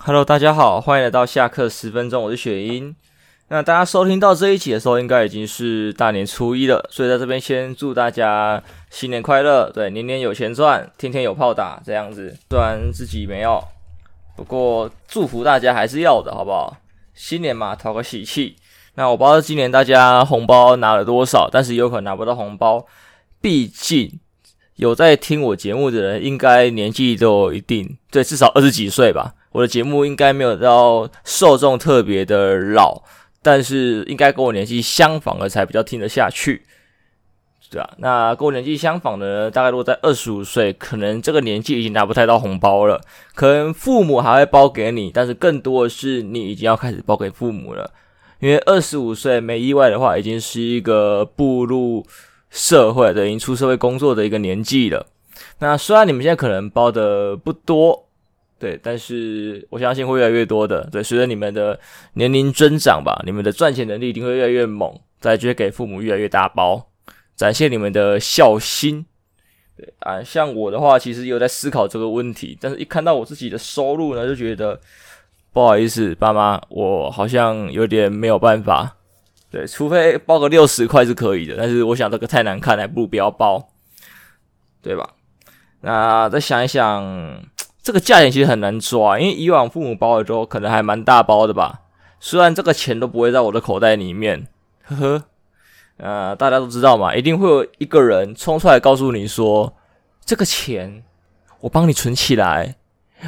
Hello，大家好，欢迎来到下课十分钟，我是雪英。那大家收听到这一集的时候，应该已经是大年初一了，所以在这边先祝大家新年快乐，对，年年有钱赚，天天有炮打，这样子。虽然自己没有，不过祝福大家还是要的，好不好？新年嘛，讨个喜气。那我不知道今年大家红包拿了多少，但是有可能拿不到红包，毕竟。有在听我节目的人，应该年纪都一定，对，至少二十几岁吧。我的节目应该没有到受众特别的老，但是应该跟我年纪相仿的才比较听得下去，对啊。那跟我年纪相仿的呢，大概如果在二十五岁，可能这个年纪已经拿不太到红包了，可能父母还会包给你，但是更多的是你已经要开始包给父母了，因为二十五岁没意外的话，已经是一个步入。社会的已经出社会工作的一个年纪了。那虽然你们现在可能包的不多，对，但是我相信会越来越多的。对，随着你们的年龄增长吧，你们的赚钱能力一定会越来越猛，再就会给父母越来越大包，展现你们的孝心。对啊，像我的话，其实有在思考这个问题，但是一看到我自己的收入呢，就觉得不好意思，爸妈，我好像有点没有办法。对，除非包个六十块是可以的，但是我想这个太难看，还不如不要包，对吧？那再想一想，这个价钱其实很难抓，因为以往父母包的时候可能还蛮大包的吧，虽然这个钱都不会在我的口袋里面，呵呵。呃，大家都知道嘛，一定会有一个人冲出来告诉你说，这个钱我帮你存起来，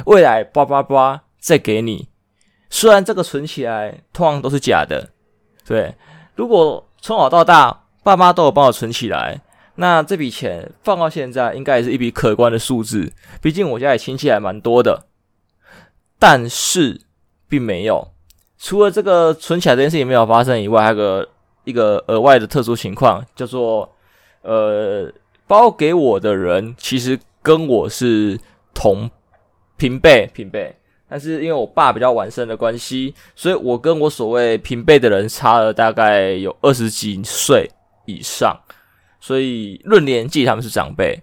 未来叭叭叭再给你。虽然这个存起来通常都是假的，对。如果从小到大，爸妈都有帮我存起来，那这笔钱放到现在，应该也是一笔可观的数字。毕竟我家里亲戚还蛮多的，但是并没有。除了这个存起来这件事情没有发生以外，还有个一个额外的特殊情况，叫做呃，包给我的人其实跟我是同平辈，平辈。但是因为我爸比较晚生的关系，所以我跟我所谓平辈的人差了大概有二十几岁以上，所以论年纪他们是长辈，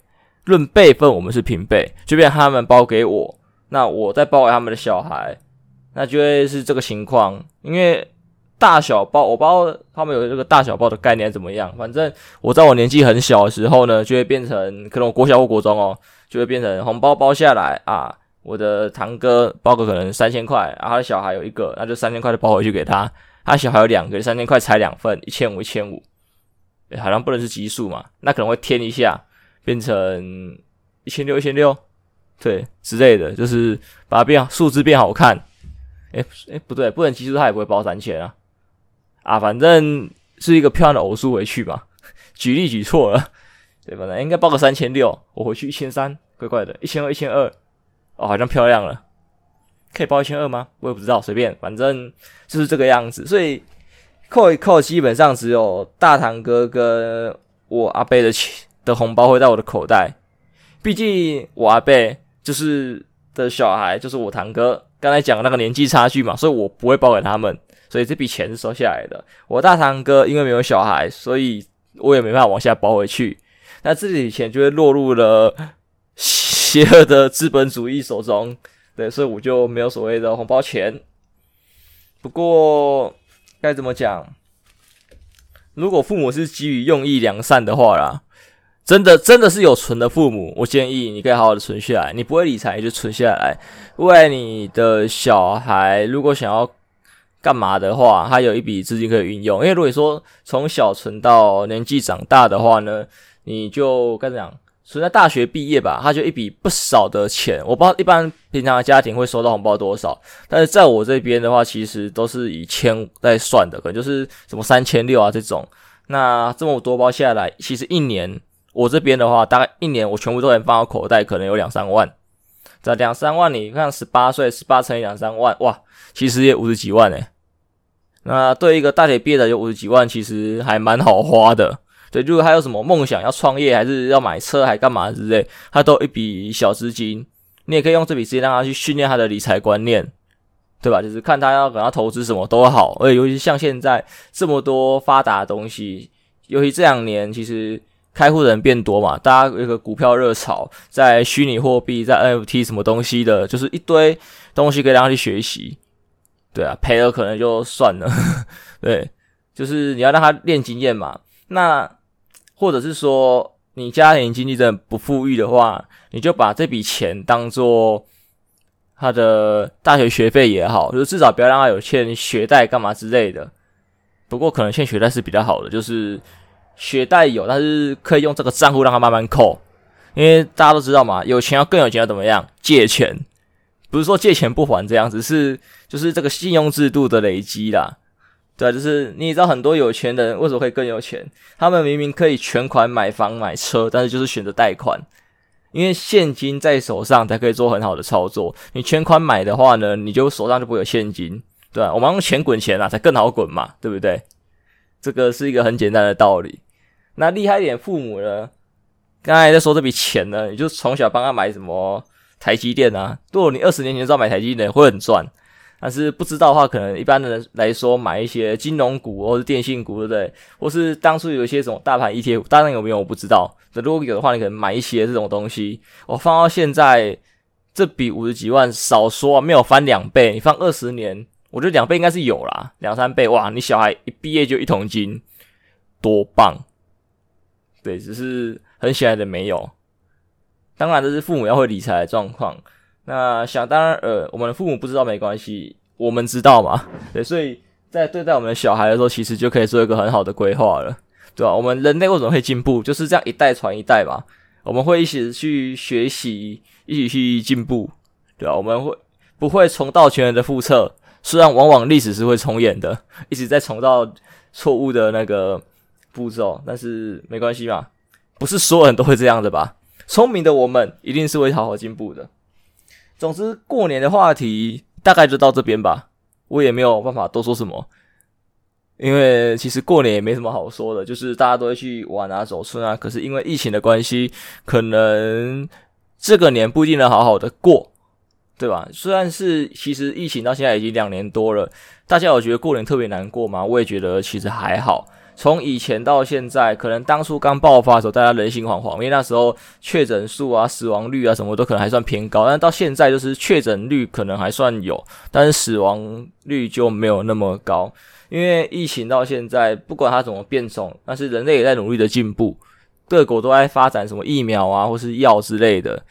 论辈分我们是平辈。就变他们包给我，那我再包给他们的小孩，那就会是这个情况。因为大小包，我包他们有这个大小包的概念怎么样？反正我在我年纪很小的时候呢，就会变成可能我国小或国中哦，就会变成红包包下来啊。我的堂哥包个可能三千块，然后他的小孩有一个，那就三千块就包回去给他。他小孩有两个，三千块拆两份，一千五一千五，好像不能是奇数嘛，那可能会添一下，变成一千六一千六，对之类的，就是把它变数字变好看。诶诶，不对，不能奇数，它也不会包三千啊。啊，反正是一个漂亮的偶数回去吧。举例举错了，对吧？那应该包个三千六，我回去一千三，怪怪的，一千二一千二。哦，好像漂亮了，可以包一千二吗？我也不知道，随便，反正就是这个样子。所以扣一扣，基本上只有大堂哥跟我阿伯的钱的红包会在我的口袋。毕竟我阿伯就是的小孩，就是我堂哥刚才讲的那个年纪差距嘛，所以我不会包给他们，所以这笔钱是收下来的。我大堂哥因为没有小孩，所以我也没办法往下包回去，那这笔钱就会落入了。邪恶的资本主义手中，对，所以我就没有所谓的红包钱。不过该怎么讲？如果父母是基于用意良善的话啦，真的真的是有存的父母，我建议你可以好好的存下来。你不会理财，你就存下来。未来你的小孩如果想要干嘛的话，他有一笔资金可以运用。因为如果说从小存到年纪长大的话呢，你就该怎样？存在大学毕业吧，他就一笔不少的钱。我不知道一般平常的家庭会收到红包多少，但是在我这边的话，其实都是以千在算的，可能就是什么三千六啊这种。那这么多包下来，其实一年我这边的话，大概一年我全部都能放到口袋，可能有两三万。这两三万，你看十八岁，十八乘以两三万，哇，其实也五十几万诶。那对一个大学毕业的有五十几万，其实还蛮好花的。对，如果他有什么梦想要创业，还是要买车，还干嘛之类，他都一笔小资金，你也可以用这笔资金让他去训练他的理财观念，对吧？就是看他要给他投资什么都好，而且尤其像现在这么多发达的东西，尤其这两年，其实开户的人变多嘛，大家有个股票热潮，在虚拟货币，在 NFT 什么东西的，就是一堆东西可以让他去学习。对啊，赔了可能就算了。对，就是你要让他练经验嘛。那或者是说，你家庭经济真的不富裕的话，你就把这笔钱当做他的大学学费也好，就是至少不要让他有欠学贷干嘛之类的。不过可能欠学贷是比较好的，就是。学贷有，但是可以用这个账户让他慢慢扣，因为大家都知道嘛，有钱要更有钱要怎么样？借钱，不是说借钱不还这样子，是就是这个信用制度的累积啦。对，就是你知道很多有钱人为什么会更有钱？他们明明可以全款买房买车，但是就是选择贷款，因为现金在手上才可以做很好的操作。你全款买的话呢，你就手上就不会有现金，对啊，我们用钱滚钱啊，才更好滚嘛，对不对？这个是一个很简单的道理。那厉害一点，父母呢？刚才在说这笔钱呢，你就从小帮他买什么台积电啊？如果你二十年前知道买台积电会很赚，但是不知道的话，可能一般的人来说买一些金融股或是电信股，对不对？或是当初有一些什么大盘 ETF，当然有没有我不知道。那如果有的话，你可能买一些这种东西。我放到现在这笔五十几万，少说，没有翻两倍。你放二十年，我觉得两倍应该是有啦，两三倍哇！你小孩一毕业就一桶金，多棒！对，只是很显然的没有。当然，这是父母要会理财的状况。那想当然，呃，我们的父母不知道没关系，我们知道嘛。对，所以在对待我们的小孩的时候，其实就可以做一个很好的规划了，对吧？我们人类为什么会进步？就是这样一代传一代嘛。我们会一起去学习，一起去进步，对吧？我们会不会重蹈前人的覆辙？虽然往往历史是会重演的，一直在重蹈错误的那个。步骤，但是没关系嘛，不是所有人都会这样的吧？聪明的我们一定是会好好进步的。总之，过年的话题大概就到这边吧，我也没有办法多说什么，因为其实过年也没什么好说的，就是大家都会去玩啊、走春啊。可是因为疫情的关系，可能这个年不一定能好好的过，对吧？虽然是其实疫情到现在已经两年多了，大家有觉得过年特别难过吗？我也觉得其实还好。从以前到现在，可能当初刚爆发的时候，大家人心惶惶，因为那时候确诊数啊、死亡率啊什么都可能还算偏高。但到现在，就是确诊率可能还算有，但是死亡率就没有那么高。因为疫情到现在，不管它怎么变种，但是人类也在努力的进步，各国都在发展什么疫苗啊，或是药之类的。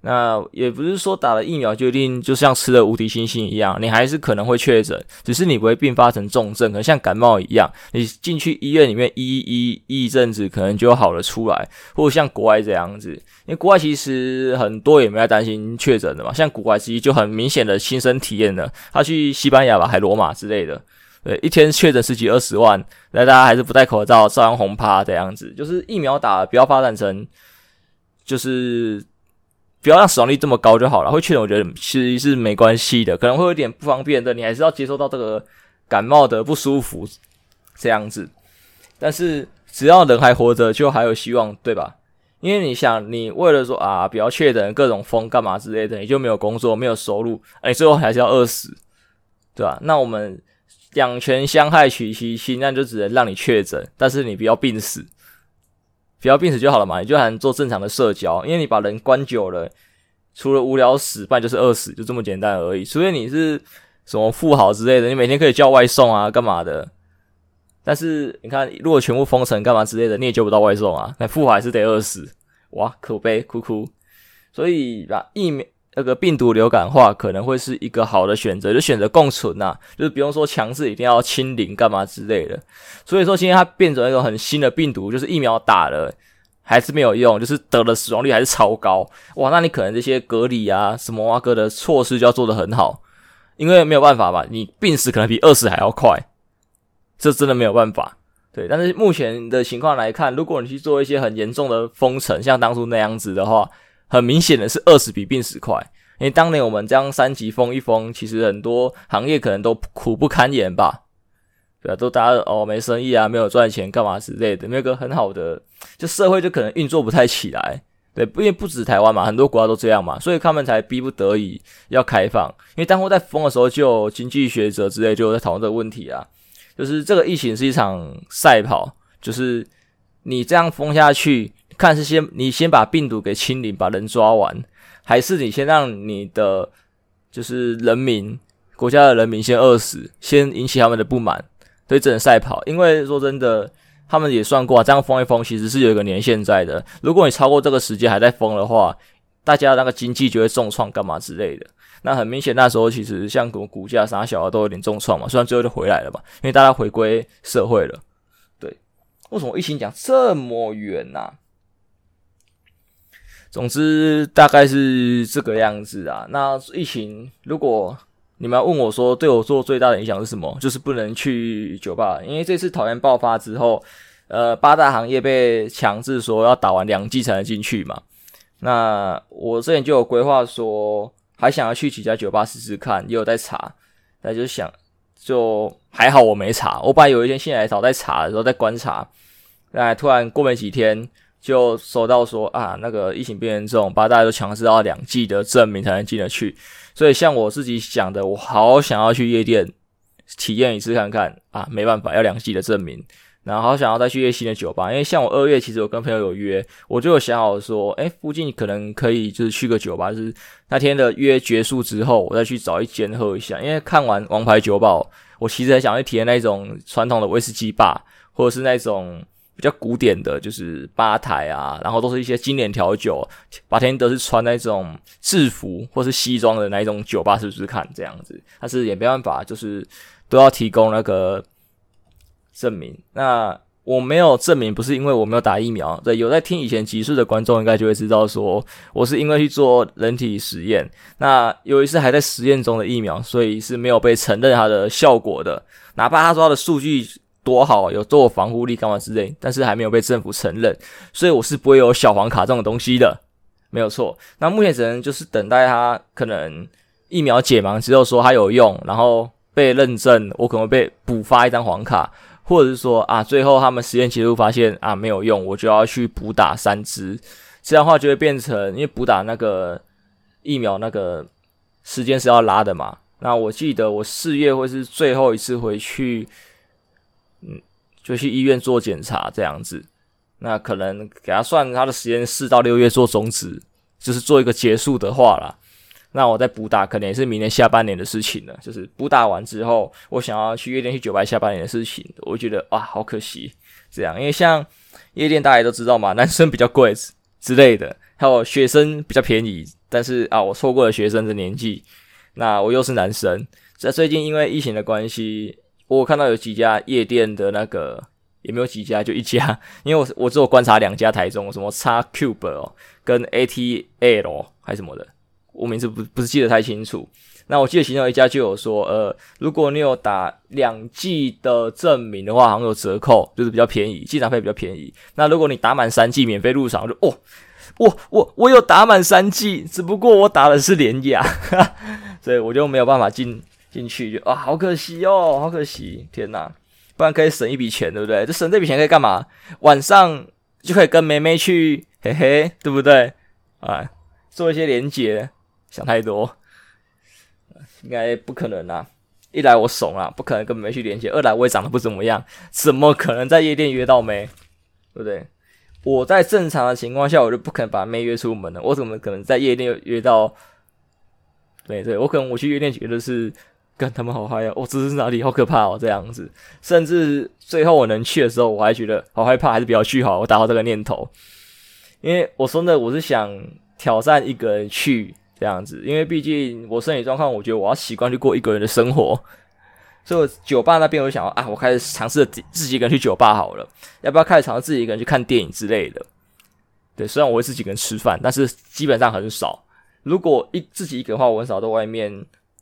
那也不是说打了疫苗就一定就像吃了无敌星星一样，你还是可能会确诊，只是你不会并发成重症，可能像感冒一样，你进去医院里面医医一阵子，可能就好了出来，或者像国外这样子，因为国外其实很多也没在担心确诊的嘛，像国外其实就很明显的亲身体验了，他去西班牙吧，还罗马之类的，对，一天确诊十几二十万，那大家还是不戴口罩，照样红趴这样子，就是疫苗打不要发展成就是。不要让死亡率这么高就好了。会确诊，我觉得其实是没关系的，可能会有点不方便的，你还是要接受到这个感冒的不舒服这样子。但是只要人还活着，就还有希望，对吧？因为你想，你为了说啊，不要确诊各种风干嘛之类的，你就没有工作，没有收入，哎，最后还是要饿死，对吧？那我们两权相害取其轻，那就只能让你确诊，但是你不要病死。不要病死就好了嘛，你就还能做正常的社交，因为你把人关久了，除了无聊死，不然就是饿死，就这么简单而已。除非你是什么富豪之类的，你每天可以叫外送啊，干嘛的？但是你看，如果全部封城干嘛之类的，你也救不到外送啊，那富豪还是得饿死。哇，可悲，哭哭。所以把疫苗。那个病毒流感化可能会是一个好的选择，就选择共存呐、啊，就是不用说强制一定要清零干嘛之类的。所以说，今天它变成一种很新的病毒，就是疫苗打了还是没有用，就是得了死亡率还是超高。哇，那你可能这些隔离啊什么哇哥的措施就要做得很好，因为没有办法嘛，你病死可能比饿死还要快，这真的没有办法。对，但是目前的情况来看，如果你去做一些很严重的封城，像当初那样子的话。很明显的是，饿死比病死快。因为当年我们将三级封一封，其实很多行业可能都苦不堪言吧？对啊，都大家哦没生意啊，没有赚钱干嘛之类的，没有个很好的，就社会就可能运作不太起来。对，因为不止台湾嘛，很多国家都这样嘛，所以他们才逼不得已要开放。因为当初在封的时候，就有经济学者之类就在讨论这个问题啊，就是这个疫情是一场赛跑，就是。你这样封下去，看是先你先把病毒给清零，把人抓完，还是你先让你的就是人民国家的人民先饿死，先引起他们的不满，对整个赛跑。因为说真的，他们也算过，这样封一封其实是有一个年限在的。如果你超过这个时间还在封的话，大家那个经济就会重创，干嘛之类的。那很明显，那时候其实像股股价啥小的都有点重创嘛，虽然最后就回来了嘛，因为大家回归社会了。对，为什么疫情讲这么远呢、总之大概是这个样子啊。那疫情，如果你们要问我说对我做最大的影响是什么，就是不能去酒吧，因为这次桃园爆发之后，呃，八大行业被强制说要打完两剂才能进去嘛。那我之前就有规划说。还想要去几家酒吧试试看，也有在查，那就想，就还好我没查。我本来有一天心血来潮在查的时候在观察，那突然过没几天就收到说啊，那个疫情变严重，把大家都强制要两剂的证明才能进得去。所以像我自己想的，我好想要去夜店体验一次看看啊，没办法，要两剂的证明。然后好想要再去夜新的酒吧，因为像我二月其实我跟朋友有约，我就有想好说，诶，附近可能可以就是去个酒吧，就是那天的约结束之后，我再去找一间喝一下。因为看完《王牌酒保》，我其实很想去体验那种传统的威士忌吧，或者是那种比较古典的，就是吧台啊，然后都是一些经典调酒，白天都是穿那种制服或是西装的那一种酒吧，是不是看这样子？但是也没办法，就是都要提供那个。证明，那我没有证明，不是因为我没有打疫苗。对，有在听以前集数的观众应该就会知道，说我是因为去做人体实验，那有一次还在实验中的疫苗，所以是没有被承认它的效果的。哪怕他说他的数据多好，有多有防护力干嘛之类，但是还没有被政府承认，所以我是不会有小黄卡这种东西的，没有错。那目前只能就是等待它可能疫苗解盲之后说它有用，然后被认证，我可能会被补发一张黄卡。或者是说啊，最后他们实验结束发现啊没有用，我就要去补打三支，这样的话就会变成，因为补打那个疫苗那个时间是要拉的嘛。那我记得我四月会是最后一次回去，嗯，就去医院做检查这样子。那可能给他算他的时间四到六月做终止，就是做一个结束的话啦。那我再补打，可能也是明年下半年的事情了。就是补打完之后，我想要去夜店、去酒吧，下半年的事情，我觉得啊，好可惜这样。因为像夜店大家都知道嘛，男生比较贵之类的，还有学生比较便宜。但是啊，我错过了学生的年纪，那我又是男生。在最近因为疫情的关系，我看到有几家夜店的那个也没有几家，就一家。因为我我只有观察两家台中，什么 XCube 哦，跟 ATL 还是什么的。我名字不不是记得太清楚，那我记得其中有一家就有说，呃，如果你有打两剂的证明的话，好像有折扣，就是比较便宜，进场费比较便宜。那如果你打满三剂免费入场，我就哦，我我我有打满三剂，只不过我打的是联亚，所以我就没有办法进进去，就啊，好可惜哦，好可惜，天哪，不然可以省一笔钱，对不对？这省这笔钱可以干嘛？晚上就可以跟妹妹去，嘿嘿，对不对？啊，做一些连结。想太多，应该不可能啊！一来我怂啊，不可能跟妹去连接；二来我也长得不怎么样，怎么可能在夜店约到妹？对不对？我在正常的情况下，我就不可能把妹约出门了。我怎么可能在夜店约到？对对，我可能我去夜店觉得是跟他们好嗨啊！我、哦、这是哪里？好可怕哦！这样子，甚至最后我能去的时候，我还觉得好害怕，还是不要去好。我打好这个念头，因为我说的我是想挑战一个人去。这样子，因为毕竟我身体状况，我觉得我要习惯去过一个人的生活，所以我酒吧那边我想啊，我开始尝试自己一个人去酒吧好了，要不要开始尝试自己一个人去看电影之类的？对，虽然我会自己一个人吃饭，但是基本上很少。如果一自己一个人的话，我很少在外面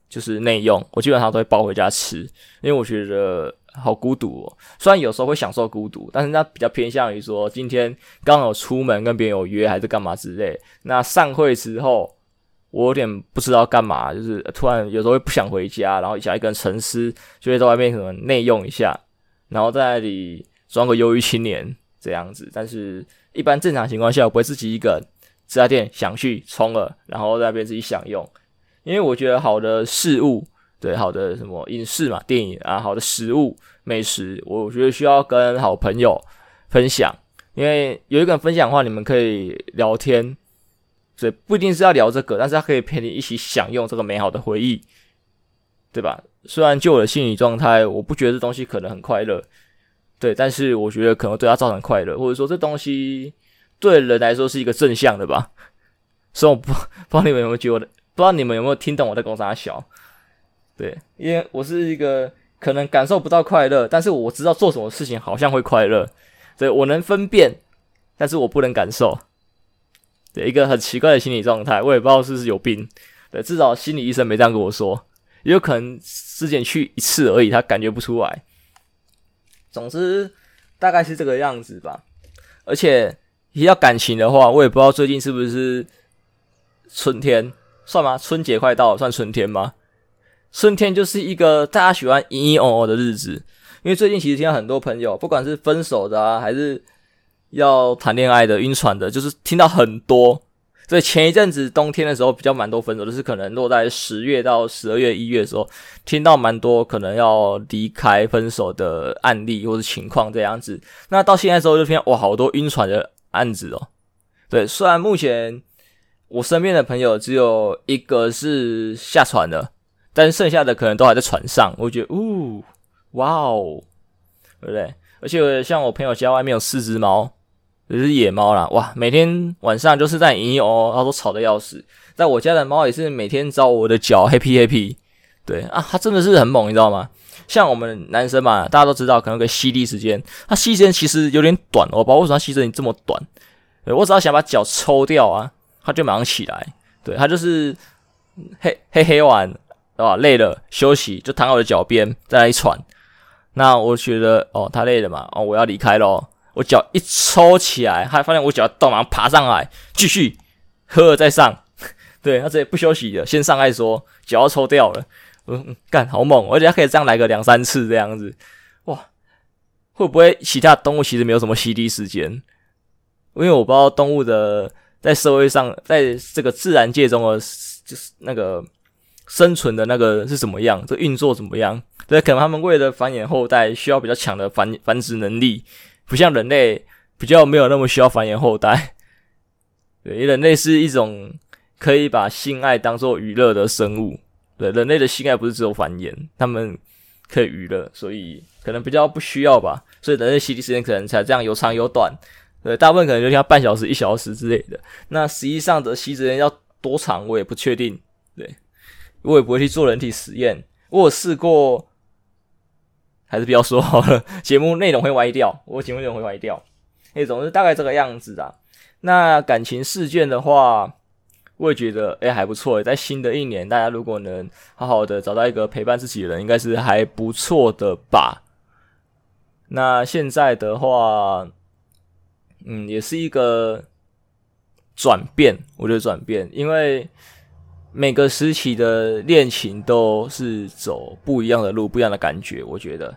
就是内用，我基本上都会包回家吃，因为我觉得好孤独哦。虽然有时候会享受孤独，但是那比较偏向于说今天刚好出门跟别人有约还是干嘛之类。那散会之后。我有点不知道干嘛，就是突然有时候会不想回家，然后想一个人沉思，就会在外面可能内用一下，然后在那里装个忧郁青年这样子。但是一般正常情况下，我不会自己一个人这家店想去冲了，然后在那边自己享用。因为我觉得好的事物，对，好的什么影视嘛，电影啊，好的食物美食，我觉得需要跟好朋友分享。因为有一个人分享的话，你们可以聊天，所以不一定是要聊这个，但是他可以陪你一起享用这个美好的回忆，对吧？虽然就我的心理状态，我不觉得这东西可能很快乐，对，但是我觉得可能对他造成快乐，或者说这东西对人来说是一个正向的吧。所以我不 不知道你们有没有觉得，不知道你们有没有听懂我在讲啥笑？对，因为我是一个可能感受不到快乐，但是我知道做什么事情好像会快乐。对，我能分辨，但是我不能感受。对，一个很奇怪的心理状态，我也不知道是不是有病。对，至少心理医生没这样跟我说，也有可能之前去一次而已，他感觉不出来。总之，大概是这个样子吧。而且提到感情的话，我也不知道最近是不是春天，算吗？春节快到了，算春天吗？春天就是一个大家喜欢嘤嘤哦哦的日子。因为最近其实听到很多朋友，不管是分手的啊，还是要谈恋爱的、晕船的，就是听到很多。所以前一阵子冬天的时候比较蛮多分手，就是可能落在十月到十二月、一月的时候，听到蛮多可能要离开、分手的案例或者情况这样子。那到现在之后就听到哇，好多晕船的案子哦。对，虽然目前我身边的朋友只有一个是下船的，但是剩下的可能都还在船上。我觉得，呜。哇哦，对不对？而且像我朋友家外面有四只猫，也是野猫啦。哇，每天晚上就是在嘤嘤哦哦，然后都吵得要死。在我家的猫也是每天找我的脚，happy happy。对啊，它真的是很猛，你知道吗？像我们男生嘛，大家都知道，可能有个吸力时间，它吸时间其实有点短，我不知道为什么它吸时间这么短。我只要想把脚抽掉啊，他就马上起来。对，他就是嘿嘿嘿完啊，累了休息就躺我的脚边，在那里喘。那我觉得哦，他累了嘛，哦，我要离开咯。我脚一抽起来，他发现我脚动，马上爬上来，继续喝了再上。对，他直接不休息的，先上来说脚要抽掉了。嗯，干好猛，而且他可以这样来个两三次这样子。哇，会不会其他动物其实没有什么吸力时间？因为我不知道动物的在社会上，在这个自然界中的，就是那个生存的那个是怎么样，这运作怎么样？对，可能他们为了繁衍后代，需要比较强的繁繁殖能力，不像人类比较没有那么需要繁衍后代。对，人类是一种可以把性爱当做娱乐的生物。对，人类的性爱不是只有繁衍，他们可以娱乐，所以可能比较不需要吧。所以人类吸力时间可能才这样有长有短。对，大部分可能就像半小时、一小时之类的。那实际上的吸时间要多长，我也不确定。对，我也不会去做人体实验。我有试过。还是不要说好了，节目内容会歪掉，我节目内容会歪掉。那总之大概这个样子啊。那感情事件的话，我也觉得诶、还不错。在新的一年，大家如果能好好的找到一个陪伴自己的人，应该是还不错的吧。那现在的话，嗯，也是一个转变，我觉得转变，因为。每个时期的恋情都是走不一样的路，不一样的感觉。我觉得，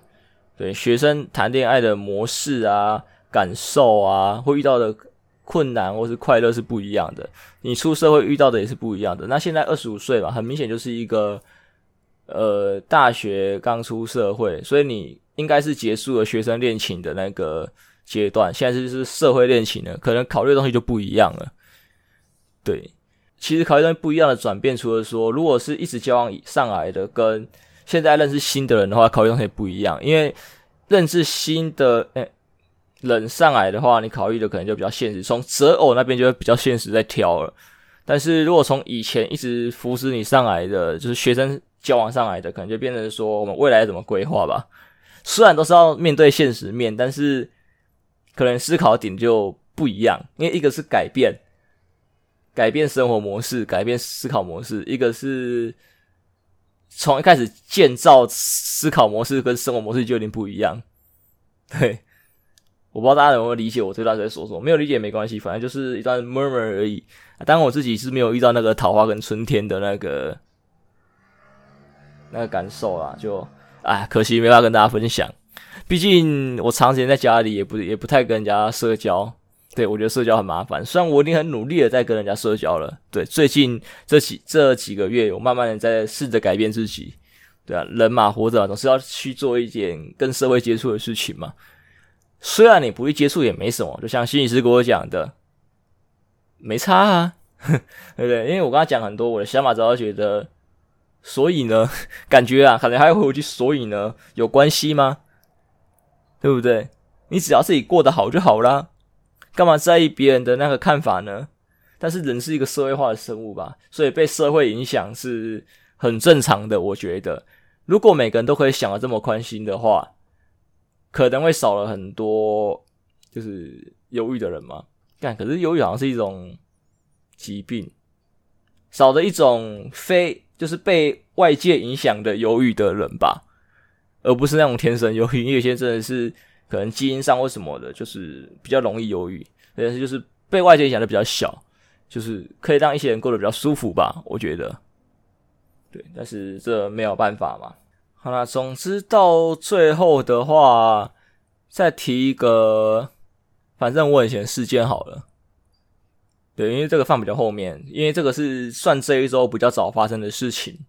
对学生谈恋爱的模式啊、感受啊，会遇到的困难或是快乐是不一样的。你出社会遇到的也是不一样的。那现在二十五岁嘛，很明显就是一个呃大学刚出社会，所以你应该是结束了学生恋情的那个阶段，现在就是社会恋情了，可能考虑的东西就不一样了。对。其实考虑东西不一样的转变，除了说，如果是一直交往上来的，跟现在认识新的人的话，考虑东西不一样。因为认识新的诶人上来的话，你考虑的可能就比较现实，从择偶那边就会比较现实在挑了。但是如果从以前一直扶持你上来的，就是学生交往上来的，可能就变成说我们未来怎么规划吧。虽然都是要面对现实面，但是可能思考点就不一样，因为一个是改变。改变生活模式，改变思考模式。一个是从一开始建造思考模式跟生活模式就有点不一样。对，我不知道大家有没有理解我这段在说什么，没有理解没关系，反正就是一段 murmur 而已。当然我自己是没有遇到那个桃花跟春天的那个那个感受啦，就哎，可惜没法跟大家分享。毕竟我长时间在家里，也不也不太跟人家社交。对，我觉得社交很麻烦。虽然我已经很努力的在跟人家社交了，对，最近这几这几个月，我慢慢的在试着改变自己。对啊，人嘛，活着总是要去做一点跟社会接触的事情嘛。虽然你不去接触也没什么，就像心理师跟我讲的，没差啊，对不对？因为我跟他讲很多我的想法之后，觉得，所以呢，感觉啊，可能还会回去，所以呢，有关系吗？对不对？你只要自己过得好就好啦，干嘛在意别人的那个看法呢？但是人是一个社会化的生物吧，所以被社会影响是很正常的。我觉得，如果每个人都可以想的这么宽心的话，可能会少了很多就是忧郁的人嘛。但，可是忧郁好像是一种疾病，少了一种非就是被外界影响的忧郁的人吧，而不是那种天生忧郁。因为有些真的是可能基因上或什么的，就是比较容易忧郁，但是就是被外界影响的比较小。就是可以让一些人过得比较舒服吧，我觉得，对，但是这没有办法嘛。好啦，总之到最后的话，再提一个，反正我以前事件好了，对，因为这个放比较后面，因为这个是算这一周比较早发生的事情。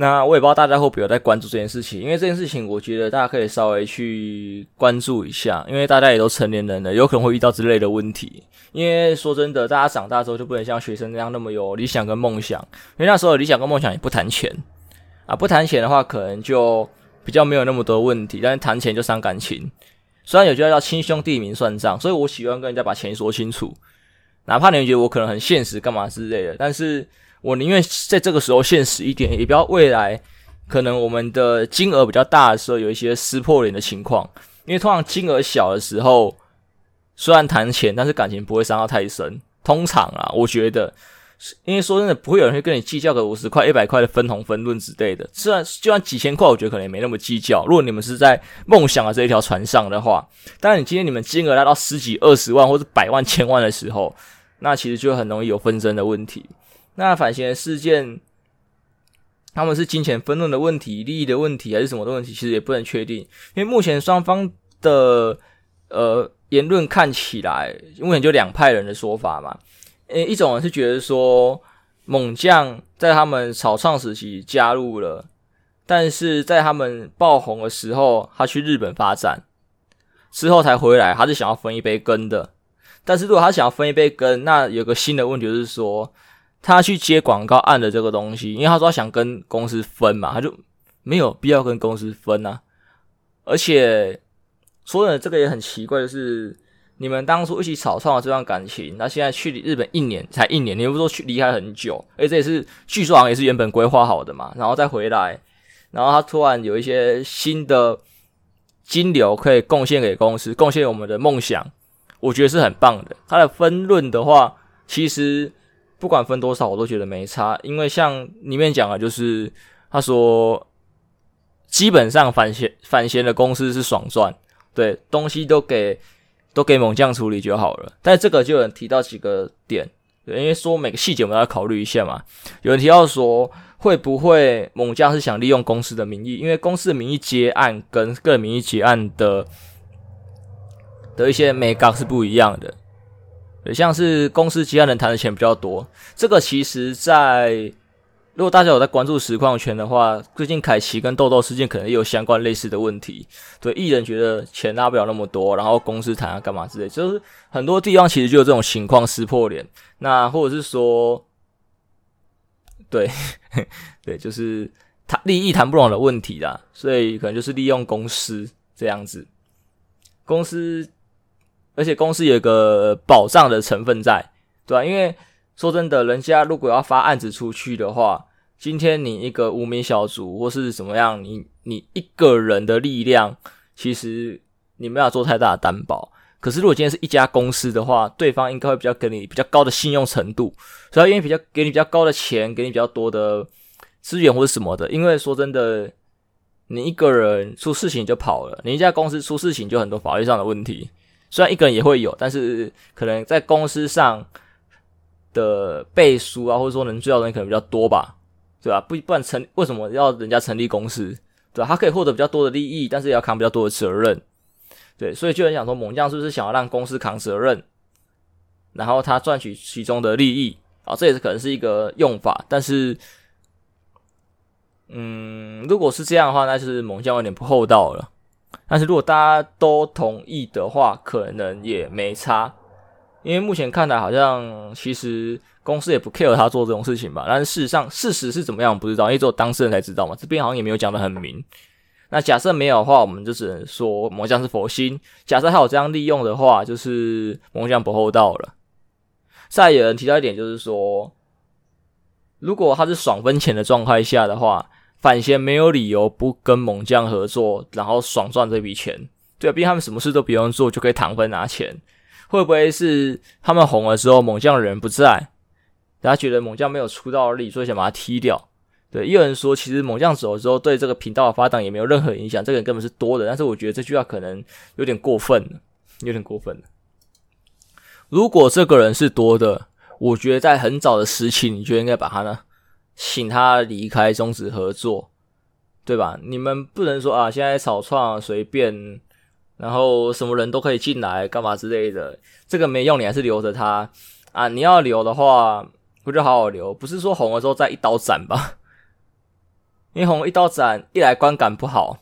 那我也不知道大家会不会有在关注这件事情，因为这件事情，我觉得大家可以稍微去关注一下，因为大家也都成年人了，有可能会遇到之类的问题。因为说真的，大家长大之后就不能像学生那样那么有理想跟梦想，因为那时候理想跟梦想也不谈钱啊，不谈钱的话，可能就比较没有那么多问题，但是谈钱就伤感情。虽然有句话叫亲兄弟明算账，所以我喜欢跟人家把钱说清楚，哪怕你们觉得我可能很现实干嘛之类的，但是。我宁愿在这个时候现实一点，也不要未来可能我们的金额比较大的时候有一些撕破脸的情况。因为通常金额小的时候，虽然谈钱，但是感情不会伤到太深。通常啊，我觉得，因为说真的，不会有人会跟你计较个五十块、一百块的分红分润之类的。虽然就算几千块，我觉得可能也没那么计较。如果你们是在梦想的这一条船上的话，当然你今天你们金额来到十几、二十万或者百万、千万的时候，那其实就很容易有纷争的问题。那反嫌事件，他们是金钱分论的问题、利益的问题，还是什么的问题？其实也不能确定，因为目前双方的呃言论看起来，目前就两派人的说法嘛。诶，一种人是觉得说，猛将在他们草创时期加入了，但是在他们爆红的时候，他去日本发展之后才回来，他是想要分一杯羹的。但是如果他想要分一杯羹，那有个新的问题就是说。他去接广告案的这个东西，因为他说他想跟公司分嘛，他就没有必要跟公司分啊。而且说的这个也很奇怪，就是你们当初一起草创的这段感情，那现在去日本一年才一年，你又不说去离开很久，而且这也是据说好像也是原本规划好的嘛，然后再回来，然后他突然有一些新的金流可以贡献给公司，贡献我们的梦想，我觉得是很棒的。他的分论的话，其实。不管分多少，我都觉得没差，因为像里面讲的，就是他说，基本上反嫌反嫌的公司是爽赚，对，东西都给都给猛将处理就好了。但这个就有人提到几个点，对，因为说每个细节我们要考虑一下嘛。有人提到说，会不会猛将是想利用公司的名义，因为公司的名义接案跟个人名义结案的的一些美感是不一样的。对像是公司其他人谈的钱比较多，这个其实在如果大家有在关注实况圈的话，最近凯奇跟豆豆事件可能也有相关类似的问题。对，艺人觉得钱拿不了那么多，然后公司谈啊干嘛之类，就是很多地方其实就有这种情况撕破脸。那或者是说，对 对，就是谈利益谈不拢的问题啦，所以可能就是利用公司这样子，公司。而且公司有个保障的成分在，对吧？因为说真的，人家如果要发案子出去的话，今天你一个无名小卒或是怎么样，你你一个人的力量，其实你没有做太大的担保。可是如果今天是一家公司的话，对方应该会比较给你比较高的信用程度，所以他愿意比较给你比较高的钱，给你比较多的资源或者什么的。因为说真的，你一个人出事情就跑了，你一家公司出事情就很多法律上的问题。虽然一个人也会有，但是可能在公司上的背书啊，或者说能追到的人可能比较多吧，对吧？不不然成为什么要人家成立公司，对吧？他可以获得比较多的利益，但是也要扛比较多的责任，对，所以就很想说，猛将是不是想要让公司扛责任，然后他赚取其中的利益啊？这也是可能是一个用法，但是，嗯，如果是这样的话，那就是猛将有点不厚道了。但是如果大家都同意的话，可能也没差。因为目前看来，好像其实公司也不 care 他做这种事情吧。但是事实上，事实是怎么样，不知道，因为只有当事人才知道嘛。这边好像也没有讲得很明。那假设没有的话，我们就只能说魔将是佛心。假设他有这样利用的话，就是魔将不厚道了。再有人提到一点，就是说，如果他是爽分钱的状态下的话，反贤没有理由不跟猛将合作，然后爽赚这笔钱。对啊，毕竟他们什么事都不用做，就可以躺分拿钱。会不会是他们红了之后，猛将人不在，大家觉得猛将没有出道的力，所以想把他踢掉？对，也有人说，其实猛将走了之后，对这个频道的发展也没有任何影响，这个人根本是多的。但是我觉得这句话可能有点过分了，有点过分了。如果这个人是多的，我觉得在很早的时期，你就应该把他呢，请他离开，终止合作，对吧？你们不能说啊，现在草创随便。然后什么人都可以进来，干嘛之类的，这个没用，你还是留着他啊！你要留的话，不就好好留，不是说红了之后再一刀斩吧？因为红一刀斩，一来观感不好，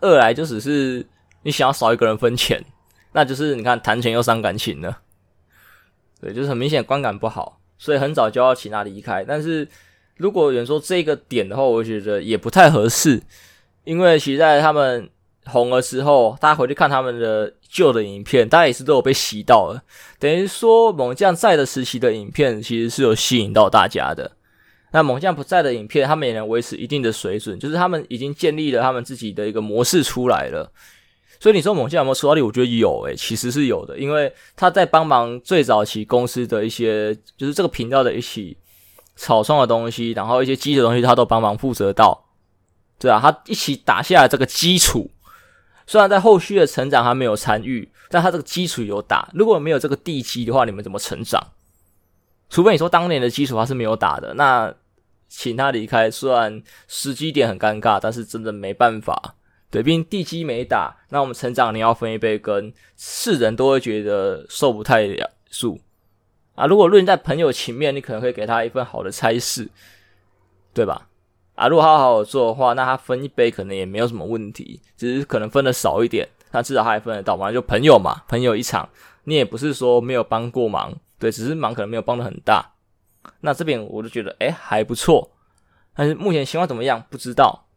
二来就只是你想要少一个人分钱，那就是你看谈钱又伤感情了。对，就是很明显观感不好，所以很早就要请他离开。但是如果有人说这个点的话，我觉得也不太合适，因为其实在他们。红了之后，大家回去看他们的旧的影片，大家也是都有被洗到了。等于说，猛将在的时期的影片其实是有吸引到大家的。那猛将不在的影片，他们也能维持一定的水准，就是他们已经建立了他们自己的一个模式出来了。所以你说某些有没有出到力？我觉得有诶、其实是有的，因为他在帮忙最早期公司的一些，就是这个频道的一起草创的东西，然后一些基础东西，他都帮忙负责到。对啊，他一起打下了这个基础。虽然在后续的成长还没有参与，但他这个基础有打。如果没有这个地基的话，你们怎么成长？除非你说当年的基础他是没有打的，那请他离开，虽然时机点很尴尬，但是真的没办法。对，毕竟地基没打，那我们成长你要分一杯羹，世人都会觉得受不太了数啊。如果论在朋友情面，你可能会给他一份好的差事，对吧？啊，如果他好好做的话，那他分一杯可能也没有什么问题，只是可能分的少一点，那至少他还分得到嘛，就朋友嘛，朋友一场，你也不是说没有帮过忙，对，只是忙可能没有帮的很大。那这边我就觉得，诶，还不错，但是目前情况怎么样不知道。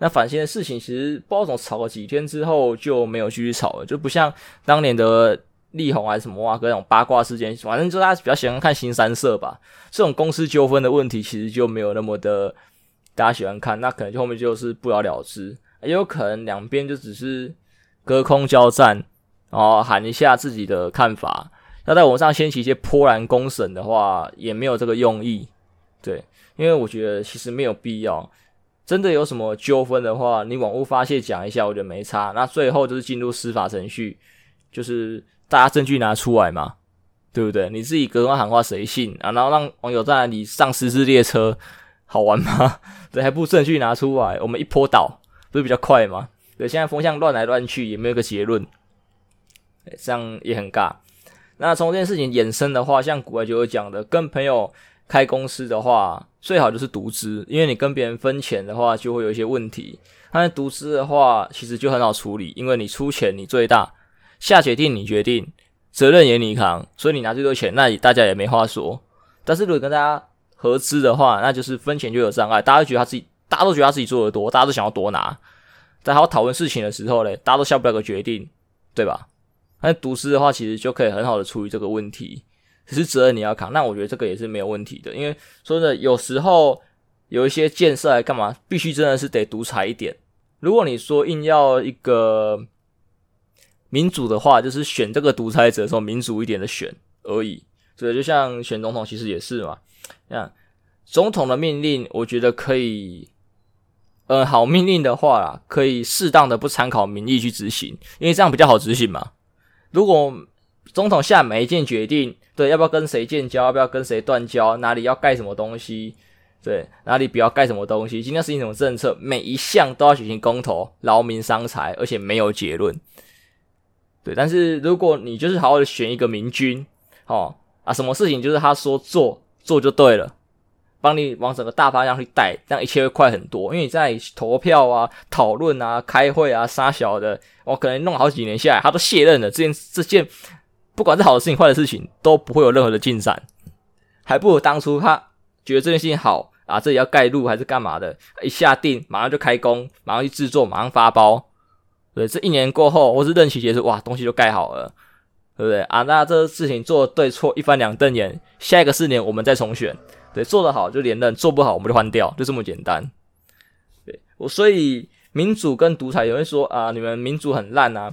那反贤的事情其实不知道怎么吵了几天之后就没有继续吵了，就不像当年的力宏还是什么啊，各种八卦事件，反正就大家比较喜欢看新三色吧。这种公司纠纷的问题其实就没有那么的。大家喜欢看，那可能就后面就是不了了之，也有可能两边就只是隔空交战，然后喊一下自己的看法。要在网上掀起一些波澜公审的话，也没有这个用意。对，因为我觉得其实没有必要。真的有什么纠纷的话，你网络发泄讲一下，我觉得没差。那最后就是进入司法程序，就是大家证据拿出来嘛，对不对？你自己隔空喊话谁信啊？然后让网友在那里上失事列车。好玩吗？对，还不证据拿出来，我们一泼倒，不是比较快吗？对，现在风向乱来乱去，也没有个结论，这样也很尬。那从这件事情衍生的话，像古外就有讲的，跟朋友开公司的话，最好就是独资，因为你跟别人分钱的话，就会有一些问题。但是独资的话，其实就很好处理，因为你出钱你最大，下决定你决定，责任也你扛，所以你拿最多钱，那大家也没话说。但是如果跟大家合资的话，那就是分钱就有障碍，大家都觉得他自己，大家都觉得他自己做的多，大家都想要多拿。在还要讨论事情的时候嘞，大家都下不了个决定，对吧？那独资的话，其实就可以很好的处理这个问题，只是责任你要扛。那我觉得这个也是没有问题的，因为说的，有时候有一些建设来干嘛，必须真的是得独裁一点。如果你说硬要一个民主的话，就是选这个独裁者的时候，民主一点的选而已。所以，就像选总统，其实也是嘛。这样，总统的命令，我觉得可以，呃，好命令的话，可以适当的不参考民意去执行，因为这样比较好执行嘛。如果总统下每一件决定，对，要不要跟谁建交，要不要跟谁断交，哪里要盖什么东西，对，哪里不要盖什么东西，今天要实行什么政策，每一项都要举行公投，劳民伤财，而且没有结论。对，但是如果你就是好好的选一个明君，哦。啊，什么事情就是他说做做就对了，帮你往整个大方向去带，这样一切会快很多。因为你在投票啊、讨论啊、开会啊、杀小的，我可能弄好几年下来，他都卸任了。这件这件，不管是好的事情、坏的事情，都不会有任何的进展，还不如当初他觉得这件事情好啊，这里要盖路还是干嘛的，一下定马上就开工，马上去制作，马上发包。对，这一年过后，或是任期结束，哇，东西就盖好了，对不对啊？那这事情做对错一翻两瞪眼，下一个四年我们再重选。对，做得好就连任，做不好我们就换掉，就这么简单。对，我所以民主跟独裁有人说啊，你们民主很烂啊，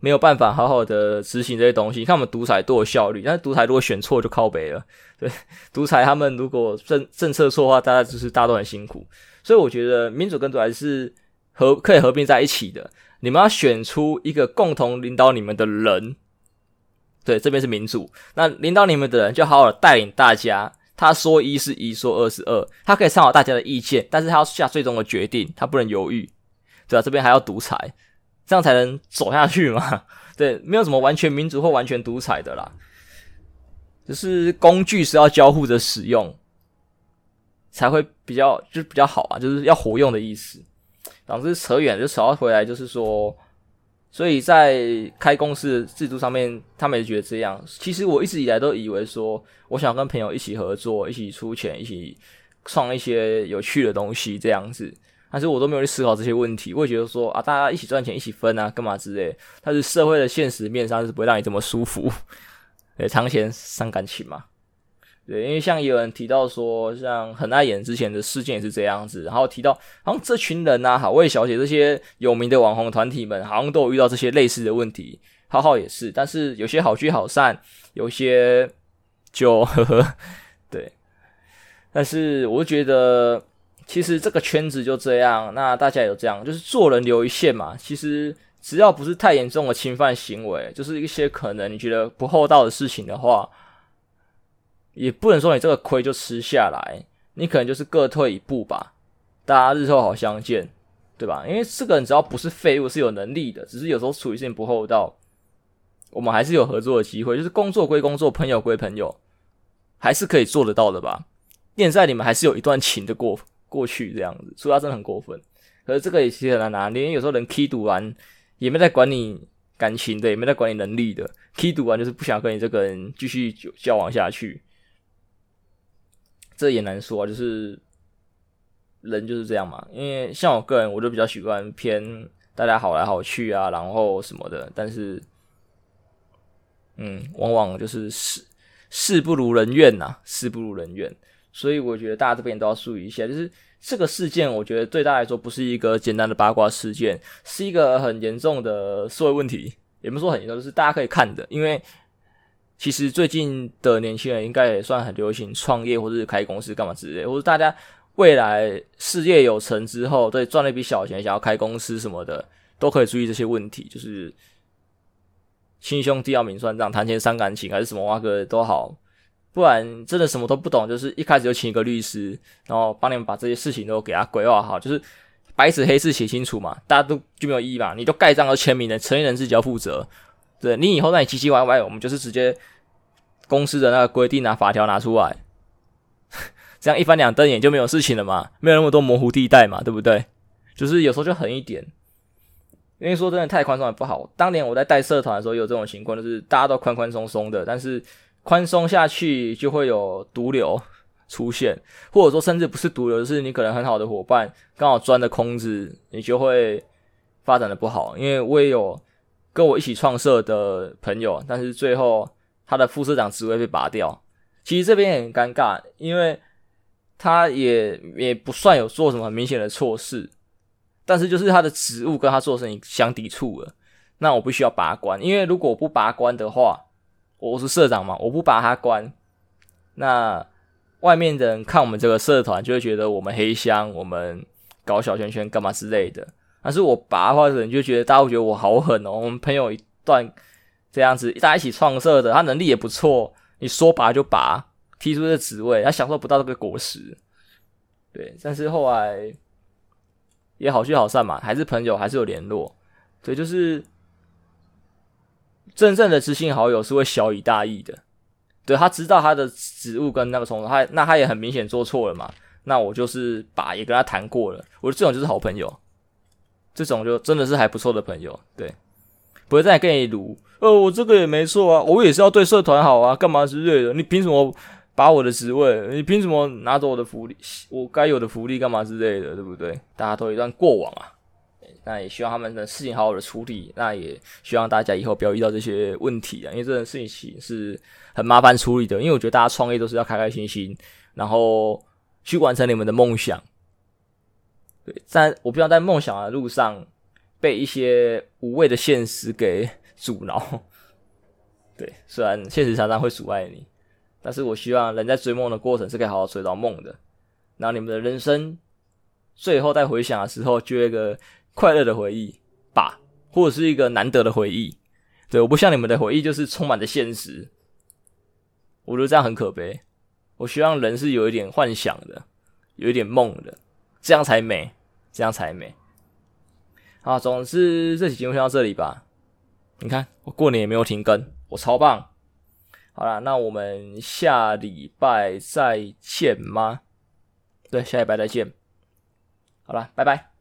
没有办法好好的执行这些东西。你看我们独裁多有效率，但是独裁如果选错就靠北了。对，独裁他们如果政政策错的话，大家就是大家都很辛苦。所以我觉得民主跟独裁是合可以合并在一起的。你们要选出一个共同领导你们的人。对，这边是民主，那领导你们的人就好好的带领大家。他说一是一，说二是二，他可以参考大家的意见，但是他要下最终的决定，他不能犹豫，对吧？这边还要独裁，这样才能走下去嘛？对，没有什么完全民主或完全独裁的啦，只是工具是要交互着使用，才会比较就是比较好啊，就是要活用的意思。总之扯远就扯到回来，就是说。所以在开公司制度上面，他们也觉得这样。其实我一直以来都以为说，我想跟朋友一起合作，一起出钱，一起创一些有趣的东西这样子。但是我都没有去思考这些问题。我也觉得说啊，大家一起赚钱，一起分啊，干嘛之类。但是社会的现实面上是不会让你这么舒服，对，长钱伤感情嘛。对，因为像有人提到说，像很爱演之前的事件也是这样子，然后提到好像这群人啊，好味小姐这些有名的网红团体们，好像都有遇到这些类似的问题。浩浩也是，但是有些好聚好散，有些就呵呵，对。但是我觉得，其实这个圈子就这样，那大家也有这样，就是做人留一线嘛。其实只要不是太严重的侵犯行为，就是一些可能你觉得不厚道的事情的话。也不能说你这个亏就吃下来，你可能就是各退一步吧，大家日后好相见，对吧？因为这个人只要不是废物，是有能力的，只是有时候处理事情不厚道，我们还是有合作的机会。就是工作归工作，朋友归朋友，还是可以做得到的吧？现在你们还是有一段情的过过去这样子，所以他真的很过分。可是这个也其实很难拿捏，因为有时候人踢赌完也没在管你感情的，也没在管你能力的，踢赌完就是不想跟你这个人继续交往下去。这也难说啊，就是人就是这样嘛。因为像我个人，我就比较喜欢偏大家好来好去啊，然后什么的。但是，嗯，往往就是事事不如人愿呐，事不如人愿。所以我觉得大家这边都要注意一下，就是这个事件，我觉得对大家来说不是一个简单的八卦事件，是一个很严重的社会问题。也不是说很严重，就是大家可以看的，因为。其实最近的年轻人应该也算很流行创业或者是开公司干嘛之类，或者大家未来事业有成之后，对，赚了一笔小钱想要开公司什么的，都可以注意这些问题。就是亲兄弟要明算账，谈钱伤感情还是什么哇哥都好，不然真的什么都不懂，就是一开始就请一个律师，然后帮你们把这些事情都给他规划好，就是白纸黑字写清楚嘛，大家都就没有意义嘛，你都盖章和签名的，承认人自己要负责。对，你以后让你唧唧歪歪，我们就是直接公司的那个规定拿法条拿出来，这样一翻两瞪眼就没有事情了嘛，没有那么多模糊地带嘛，对不对？就是有时候就狠一点，因为说真的太宽松也不好。当年我在带社团的时候，有这种情况，就是大家都宽宽松松的，但是宽松下去就会有毒瘤出现，或者说甚至不是毒瘤，就是你可能很好的伙伴刚好钻的空子，你就会发展的不好。因为我也有。跟我一起创社的朋友，但是最后他的副社长职位被拔掉。其实这边也很尴尬，因为他也也不算有做什么很明显的错事，但是就是他的职务跟他做生意相抵触了。那我必须要拔关，因为如果不拔关的话，我是社长嘛，我不把他关，那外面的人看我们这个社团就会觉得我们黑箱，我们搞小圈圈干嘛之类的。但是我拔的话，你就觉得大家会觉得我好狠哦。我们朋友一段这样子，大家一起创社的，他能力也不错。你说拔就拔，踢出这职位，他享受不到这个果实。对，但是后来也好聚好散嘛，还是朋友，还是有联络。对，就是真正的知心好友是会晓以大义的。对，他知道他的职务跟那个冲突，他那他也很明显做错了嘛。那我就是把也跟他谈过了，我觉得这种就是好朋友，这种就真的是还不错的朋友，对，不会再跟你撸，哦，我这个也没错啊，我也是要对社团好啊，干嘛之类的，你凭什么把我的职位，你凭什么拿走我的福利，我该有的福利干嘛之类的，对不对？大家都有一段过往啊。那也希望他们的事情好好的处理。那也希望大家以后不要遇到这些问题啊，因为这件事情是很麻烦处理的。因为我觉得大家创业都是要开开心心，然后去完成你们的梦想。对，但我不要在梦想的路上被一些无谓的现实给阻挠。对，虽然现实常常会阻碍你，但是我希望人在追梦的过程是可以好好追到梦的。然后你们的人生最后在回想的时候，就有一个。快乐的回忆吧，或者是一个难得的回忆。对，我不像你们的回忆，就是充满着现实。我觉得这样很可悲。我希望人是有一点幻想的，有一点梦的，这样才美，这样才美。好，总之这期节目先到这里吧。你看，我过年也没有停更，我超棒。好啦，那我们下礼拜再见吗？对，下礼拜再见。好了，拜拜。